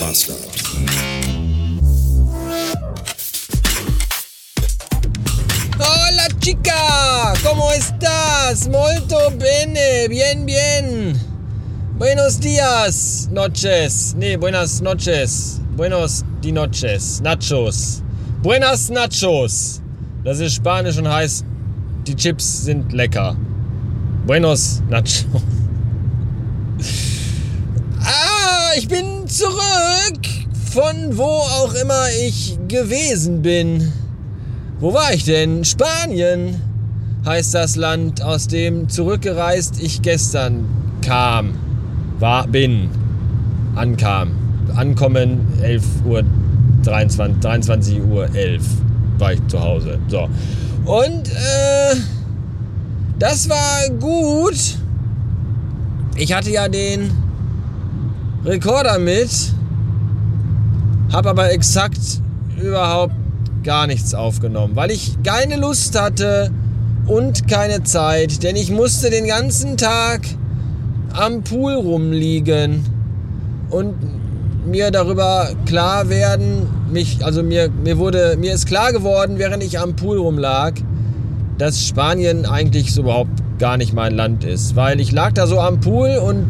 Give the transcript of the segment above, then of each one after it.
Bastard. Hola chica, ¿cómo estás? Molto bene, bien, bien. Buenos días, noches. Nee, buenas noches. Buenos die noches. Nachos. Buenas Nachos. Das ist Spanisch und heißt, die Chips sind lecker. Buenos Nachos. Ah, ich bin zurück. Von wo auch immer ich gewesen bin. Wo war ich denn? Spanien heißt das Land, aus dem zurückgereist ich gestern kam. War, bin. Ankam. Ankommen 11 Uhr 23, 23 Uhr 11 war ich zu Hause. So. Und äh, das war gut. Ich hatte ja den Rekorder mit, habe aber exakt überhaupt gar nichts aufgenommen, weil ich keine Lust hatte und keine Zeit, denn ich musste den ganzen Tag am Pool rumliegen und mir darüber klar werden, mich, also mir, mir wurde, mir ist klar geworden, während ich am Pool rumlag, dass Spanien eigentlich so überhaupt gar nicht mein Land ist, weil ich lag da so am Pool und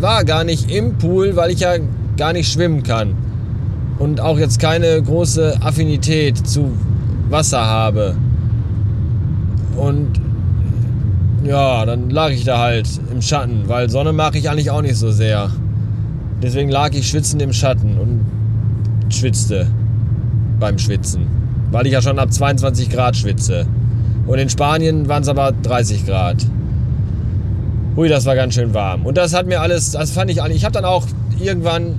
war gar nicht im Pool, weil ich ja gar nicht schwimmen kann und auch jetzt keine große Affinität zu Wasser habe. Und ja, dann lag ich da halt im Schatten, weil Sonne mag ich eigentlich auch nicht so sehr. Deswegen lag ich schwitzend im Schatten und schwitzte beim Schwitzen, weil ich ja schon ab 22 Grad schwitze. Und in Spanien waren es aber 30 Grad. Hui, das war ganz schön warm. Und das hat mir alles, das fand ich, ich habe dann auch irgendwann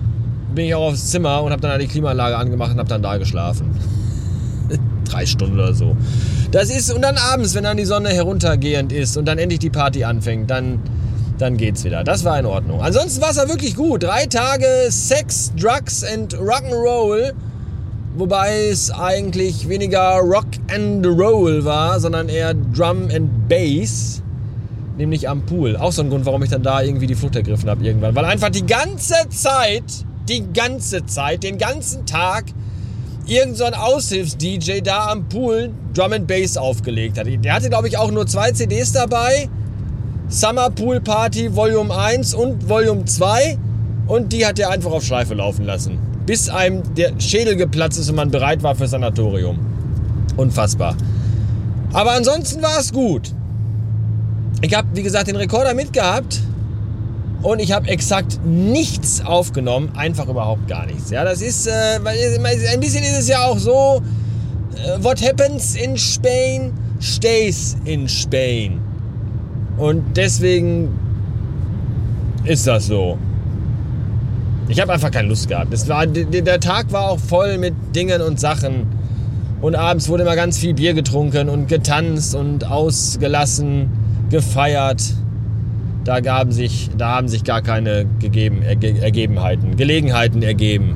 bin ich auch aufs Zimmer und habe dann die Klimaanlage angemacht und habe dann da geschlafen. Drei Stunden oder so. Das ist, und dann abends, wenn dann die Sonne heruntergehend ist und dann endlich die Party anfängt, dann, dann geht's wieder. Das war in Ordnung. Ansonsten war es ja wirklich gut. Drei Tage Sex, Drugs and Rock'n'Roll. Wobei es eigentlich weniger Rock and Roll war, sondern eher Drum and Bass nämlich am Pool. Auch so ein Grund, warum ich dann da irgendwie die Flucht ergriffen habe irgendwann. Weil einfach die ganze Zeit, die ganze Zeit, den ganzen Tag irgend so ein Aushilfs-DJ da am Pool Drum and Bass aufgelegt hat. Der hatte, glaube ich, auch nur zwei CDs dabei. Summer Pool Party Volume 1 und Volume 2. Und die hat er einfach auf Schleife laufen lassen. Bis einem der Schädel geplatzt ist und man bereit war fürs Sanatorium. Unfassbar. Aber ansonsten war es gut. Ich habe, wie gesagt, den Rekorder mitgehabt und ich habe exakt nichts aufgenommen, einfach überhaupt gar nichts. Ja, das ist, äh, ein bisschen ist es ja auch so, äh, what happens in Spain stays in Spain. Und deswegen ist das so. Ich habe einfach keine Lust gehabt. Es war, der Tag war auch voll mit Dingen und Sachen. Und abends wurde immer ganz viel Bier getrunken und getanzt und ausgelassen gefeiert. Da, gaben sich, da haben sich gar keine gegeben, Erge Ergebenheiten, Gelegenheiten ergeben.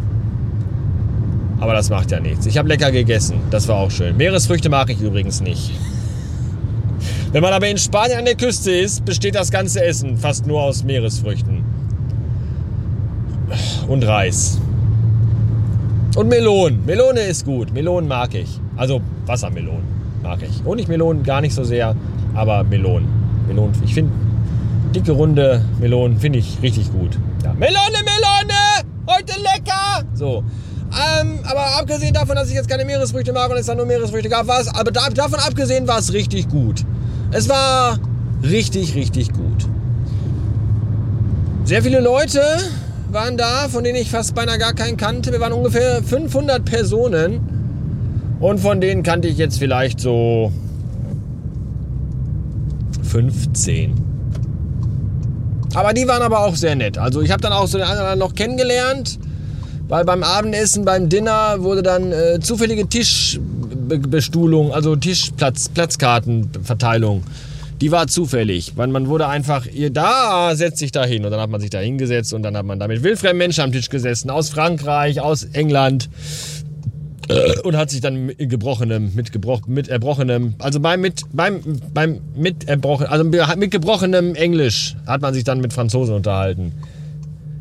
Aber das macht ja nichts. Ich habe lecker gegessen. Das war auch schön. Meeresfrüchte mag ich übrigens nicht. Wenn man aber in Spanien an der Küste ist, besteht das ganze Essen fast nur aus Meeresfrüchten. Und Reis. Und Melonen. Melone ist gut. Melonen mag ich. Also Wassermelonen mag ich. Honigmelonen gar nicht so sehr, aber Melonen. Melonen. Ich finde dicke, runde Melonen finde ich richtig gut. Ja. Melone, Melone! Heute lecker! So. Ähm, aber abgesehen davon, dass ich jetzt keine Meeresfrüchte mag und es dann nur Meeresfrüchte gab, war es, aber da, davon abgesehen war es richtig gut. Es war richtig, richtig gut. Sehr viele Leute waren da, von denen ich fast beinahe gar keinen kannte. Wir waren ungefähr 500 Personen. Und von denen kannte ich jetzt vielleicht so 15. Aber die waren aber auch sehr nett. Also ich habe dann auch so den anderen noch kennengelernt, weil beim Abendessen, beim Dinner wurde dann äh, zufällige Tischbestuhlung, also Tischplatz, Platzkartenverteilung. Die war zufällig, weil man wurde einfach, ihr da setzt sich da hin und dann hat man sich da hingesetzt und dann hat man da mit wildfremden Menschen am Tisch gesessen, aus Frankreich, aus England, und hat sich dann mit gebrochenem, mit, gebroch, mit erbrochenem, also beim mit beim beim mit erbrochen, also mit gebrochenem Englisch hat man sich dann mit Franzosen unterhalten.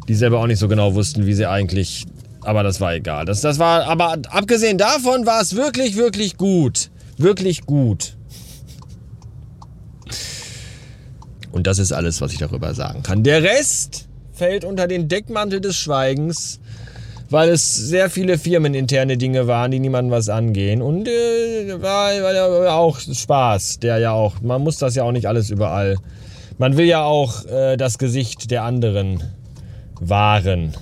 die selber auch nicht so genau wussten, wie sie eigentlich. Aber das war egal. Das, das war, aber abgesehen davon war es wirklich, wirklich gut. Wirklich gut. Und das ist alles, was ich darüber sagen kann. Der Rest fällt unter den Deckmantel des Schweigens, weil es sehr viele firmeninterne Dinge waren, die niemandem was angehen. Und äh, war, war auch Spaß, der ja auch. Man muss das ja auch nicht alles überall. Man will ja auch äh, das Gesicht der anderen wahren.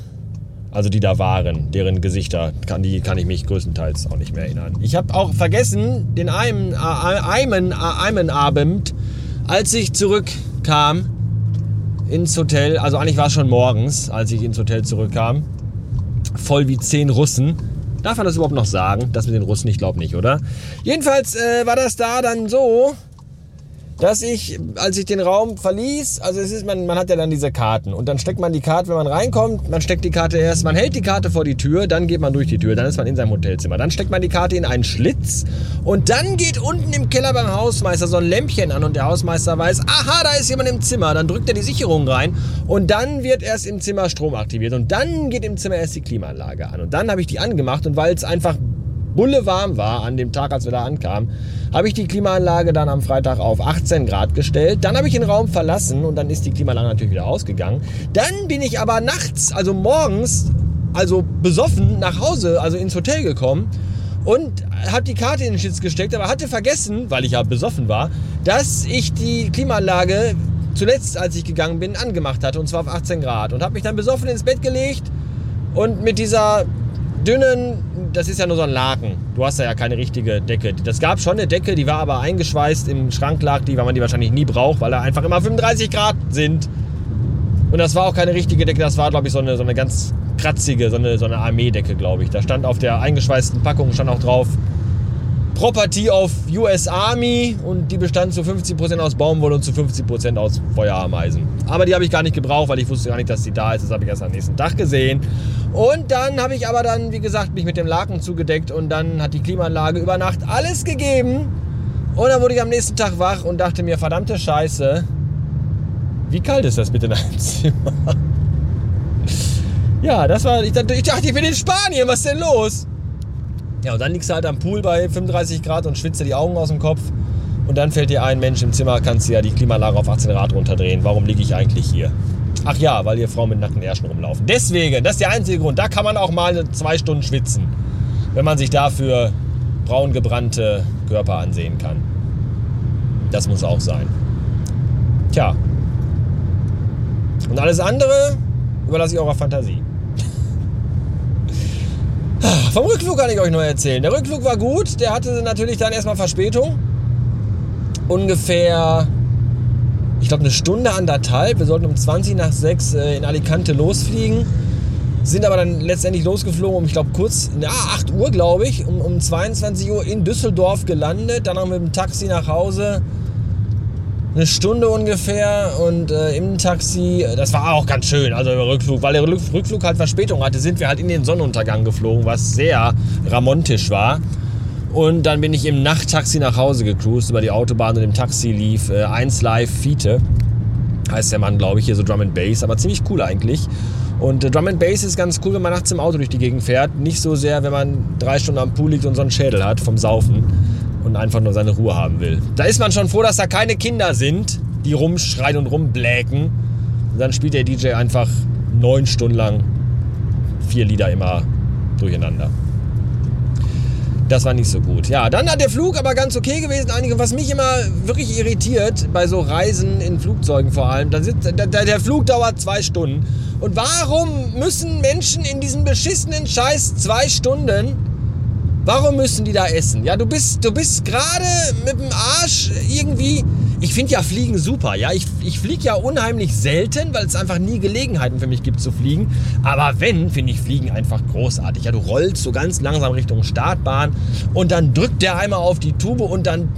Also die da waren, deren Gesichter, kann, die kann ich mich größtenteils auch nicht mehr erinnern. Ich habe auch vergessen, den einen, einen, einen Abend, als ich zurückkam ins Hotel, also eigentlich war es schon morgens, als ich ins Hotel zurückkam, voll wie zehn Russen. Darf man das überhaupt noch sagen? Das mit den Russen, ich glaube nicht, oder? Jedenfalls äh, war das da dann so, dass ich, als ich den Raum verließ, also es ist, man, man hat ja dann diese Karten und dann steckt man die Karte, wenn man reinkommt, man steckt die Karte erst, man hält die Karte vor die Tür, dann geht man durch die Tür, dann ist man in seinem Hotelzimmer, dann steckt man die Karte in einen Schlitz und dann geht unten im Keller beim Hausmeister so ein Lämpchen an und der Hausmeister weiß, aha, da ist jemand im Zimmer, dann drückt er die Sicherung rein und dann wird erst im Zimmer Strom aktiviert und dann geht im Zimmer erst die Klimaanlage an. Und dann habe ich die angemacht und weil es einfach bulle warm war an dem Tag, als wir da ankamen, habe ich die Klimaanlage dann am Freitag auf 18 Grad gestellt. Dann habe ich den Raum verlassen und dann ist die Klimaanlage natürlich wieder ausgegangen. Dann bin ich aber nachts, also morgens, also besoffen nach Hause, also ins Hotel gekommen und habe die Karte in den Schlitz gesteckt, aber hatte vergessen, weil ich ja besoffen war, dass ich die Klimaanlage zuletzt, als ich gegangen bin, angemacht hatte und zwar auf 18 Grad und habe mich dann besoffen ins Bett gelegt und mit dieser dünnen, das ist ja nur so ein Laken. Du hast da ja keine richtige Decke. Das gab schon eine Decke, die war aber eingeschweißt im Schrank lag die, weil man die wahrscheinlich nie braucht, weil da einfach immer 35 Grad sind. Und das war auch keine richtige Decke, das war, glaube ich, so eine, so eine ganz kratzige, so eine, so eine Armeedecke, glaube ich. Da stand auf der eingeschweißten Packung stand auch drauf Property of US Army und die bestand zu 50% aus Baumwolle und zu 50% aus Feuerameisen. Aber die habe ich gar nicht gebraucht, weil ich wusste gar nicht, dass die da ist. Das habe ich erst am nächsten Tag gesehen. Und dann habe ich aber dann, wie gesagt, mich mit dem Laken zugedeckt und dann hat die Klimaanlage über Nacht alles gegeben. Und dann wurde ich am nächsten Tag wach und dachte mir, verdammte Scheiße, wie kalt ist das bitte in einem Zimmer? ja, das war, ich dachte, ich bin in Spanien, was ist denn los? Ja, und dann liegst du halt am Pool bei 35 Grad und schwitzt dir die Augen aus dem Kopf. Und dann fällt dir ein, Mensch, im Zimmer kannst du ja die Klimaanlage auf 18 Grad runterdrehen. Warum liege ich eigentlich hier? Ach ja, weil hier Frauen mit nackten Ärschen rumlaufen. Deswegen, das ist der einzige Grund. Da kann man auch mal zwei Stunden schwitzen, wenn man sich dafür braun gebrannte Körper ansehen kann. Das muss auch sein. Tja. Und alles andere überlasse ich eurer Fantasie. Vom Rückflug kann ich euch nur erzählen. Der Rückflug war gut. Der hatte natürlich dann erstmal Verspätung. Ungefähr ich glaube, eine Stunde, anderthalb. Wir sollten um 20 nach 6 äh, in Alicante losfliegen. Sind aber dann letztendlich losgeflogen um, ich glaube, kurz, ja, 8 Uhr, glaube ich, um, um 22 Uhr in Düsseldorf gelandet. Dann noch mit dem Taxi nach Hause. Eine Stunde ungefähr und äh, im Taxi, äh, das war auch ganz schön, also der Rückflug, weil der Rückflug halt Verspätung hatte, sind wir halt in den Sonnenuntergang geflogen, was sehr ramontisch war. Und dann bin ich im Nachttaxi nach Hause gecruised über die Autobahn und im Taxi lief äh, 1 Live Fiete. Heißt der Mann, glaube ich, hier so Drum and Bass, aber ziemlich cool eigentlich. Und äh, Drum and Bass ist ganz cool, wenn man nachts im Auto durch die Gegend fährt. Nicht so sehr, wenn man drei Stunden am Pool liegt und so einen Schädel hat vom Saufen und einfach nur seine Ruhe haben will. Da ist man schon froh, dass da keine Kinder sind, die rumschreien und rumbläken. Und dann spielt der DJ einfach neun Stunden lang vier Lieder immer durcheinander. Das war nicht so gut. Ja, dann hat der Flug aber ganz okay gewesen. Einige, was mich immer wirklich irritiert, bei so Reisen in Flugzeugen vor allem, da sitzt, der, der Flug dauert zwei Stunden. Und warum müssen Menschen in diesen beschissenen Scheiß zwei Stunden, warum müssen die da essen? Ja, du bist, du bist gerade mit dem Arsch irgendwie ich finde ja Fliegen super. Ja, ich, ich fliege ja unheimlich selten, weil es einfach nie Gelegenheiten für mich gibt zu fliegen. Aber wenn, finde ich Fliegen einfach großartig. Ja, du rollst so ganz langsam Richtung Startbahn und dann drückt der einmal auf die Tube und dann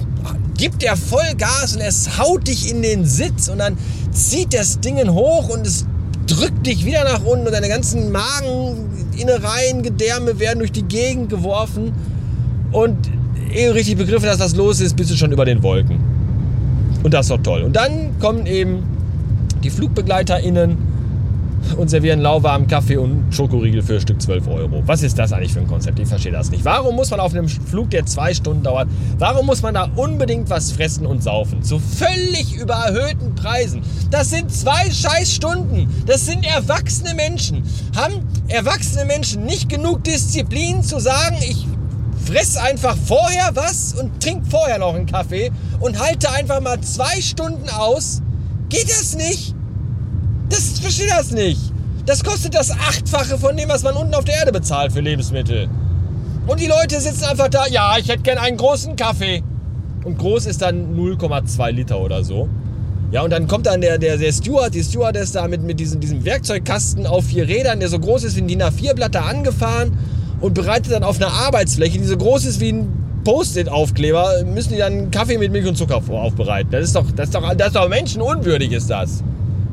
gibt der voll Gas und es haut dich in den Sitz und dann zieht das Ding hoch und es drückt dich wieder nach unten und deine ganzen Mageninnereien, Gedärme werden durch die Gegend geworfen. Und ehe du richtig begriffen hast, was los ist, bist du schon über den Wolken. Und das ist doch toll. Und dann kommen eben die FlugbegleiterInnen und servieren lauwarmen Kaffee und Schokoriegel für Stück 12 Euro. Was ist das eigentlich für ein Konzept? Ich verstehe das nicht. Warum muss man auf einem Flug, der zwei Stunden dauert, warum muss man da unbedingt was fressen und saufen? Zu völlig überhöhten Preisen. Das sind zwei Scheißstunden. Das sind erwachsene Menschen. Haben erwachsene Menschen nicht genug Disziplin zu sagen, ich fress einfach vorher was und trink vorher noch einen Kaffee und halte einfach mal zwei Stunden aus? Geht das nicht? Das verstehe das nicht. Das kostet das Achtfache von dem, was man unten auf der Erde bezahlt für Lebensmittel. Und die Leute sitzen einfach da, ja, ich hätte gern einen großen Kaffee. Und groß ist dann 0,2 Liter oder so. Ja, und dann kommt dann der, der, der Steward, die Stewardess da mit, mit diesem, diesem Werkzeugkasten auf vier Rädern, der so groß ist wie ein DIN A4-Blatt, da angefahren und bereitet dann auf einer Arbeitsfläche, die so groß ist wie ein Post-it-Aufkleber, müssen die dann Kaffee mit Milch und Zucker aufbereiten. Das ist doch, das ist doch, das ist doch menschenunwürdig, ist das.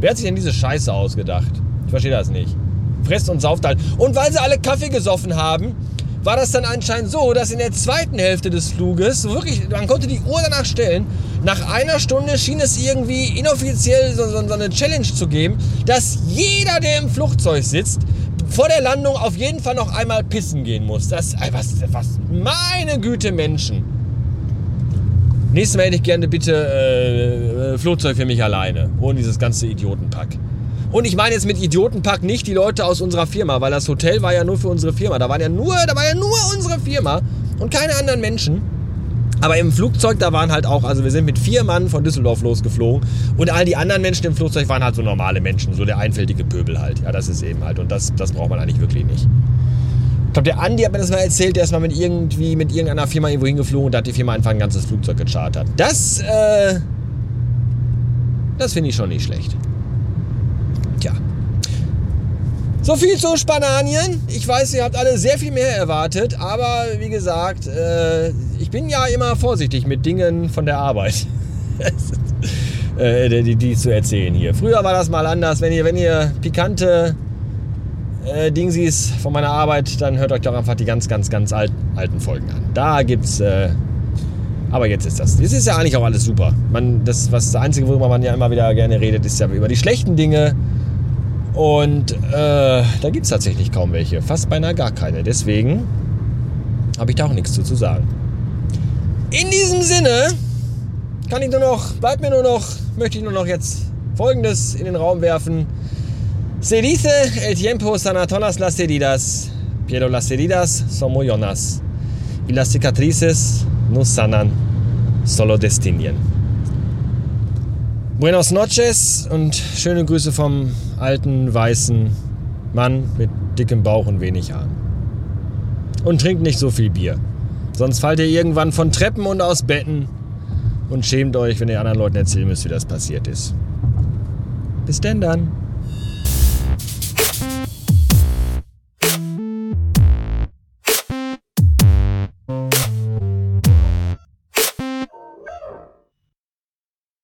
Wer hat sich denn diese Scheiße ausgedacht? Ich verstehe das nicht. Fresst und sauft halt. Und weil sie alle Kaffee gesoffen haben, war das dann anscheinend so, dass in der zweiten Hälfte des Fluges, wirklich, man konnte die Uhr danach stellen, nach einer Stunde schien es irgendwie inoffiziell so, so, so eine Challenge zu geben, dass jeder, der im Flugzeug sitzt, vor der Landung auf jeden Fall noch einmal pissen gehen muss. Das, was, was, meine Güte, Menschen. Nächstes Mal hätte ich gerne bitte äh, äh, Flugzeug für mich alleine. Ohne dieses ganze Idiotenpack. Und ich meine jetzt mit Idiotenpack nicht die Leute aus unserer Firma, weil das Hotel war ja nur für unsere Firma. Da, waren ja nur, da war ja nur unsere Firma und keine anderen Menschen. Aber im Flugzeug, da waren halt auch, also wir sind mit vier Mann von Düsseldorf losgeflogen und all die anderen Menschen im Flugzeug waren halt so normale Menschen, so der einfältige Pöbel halt. Ja, das ist eben halt und das, das braucht man eigentlich wirklich nicht. Ich glaube, der Andi hat mir das mal erzählt, der ist mal mit irgendwie mit irgendeiner Firma irgendwo hingeflogen und da hat die Firma einfach ein ganzes Flugzeug gechartert. Das, äh, das finde ich schon nicht schlecht. Tja. So viel zu Spanien. Ich weiß, ihr habt alle sehr viel mehr erwartet, aber wie gesagt, äh, ich bin ja immer vorsichtig mit Dingen von der Arbeit. äh, die, die zu erzählen hier. Früher war das mal anders. Wenn ihr, wenn ihr pikante äh, Dingsies von meiner Arbeit, dann hört euch doch einfach die ganz, ganz, ganz alt, alten Folgen an. Da gibt's. Äh, aber jetzt ist das. Jetzt ist ja eigentlich auch alles super. Man, das, was das Einzige, worüber man ja immer wieder gerne redet, ist ja über die schlechten Dinge. Und äh, da gibt es tatsächlich kaum welche. Fast beinahe gar keine. Deswegen habe ich da auch nichts zu, zu sagen. In diesem Sinne kann ich nur noch, bleibt mir nur noch, möchte ich nur noch jetzt Folgendes in den Raum werfen. Se dice el tiempo sana todas las heridas, pero las heridas son muy honas y las cicatrices no sanan, solo destinieren. Buenos noches und schöne Grüße vom alten weißen Mann mit dickem Bauch und wenig Haaren. Und trinkt nicht so viel Bier. Sonst fallt ihr irgendwann von Treppen und aus Betten und schämt euch, wenn ihr anderen Leuten erzählen müsst, wie das passiert ist. Bis denn dann.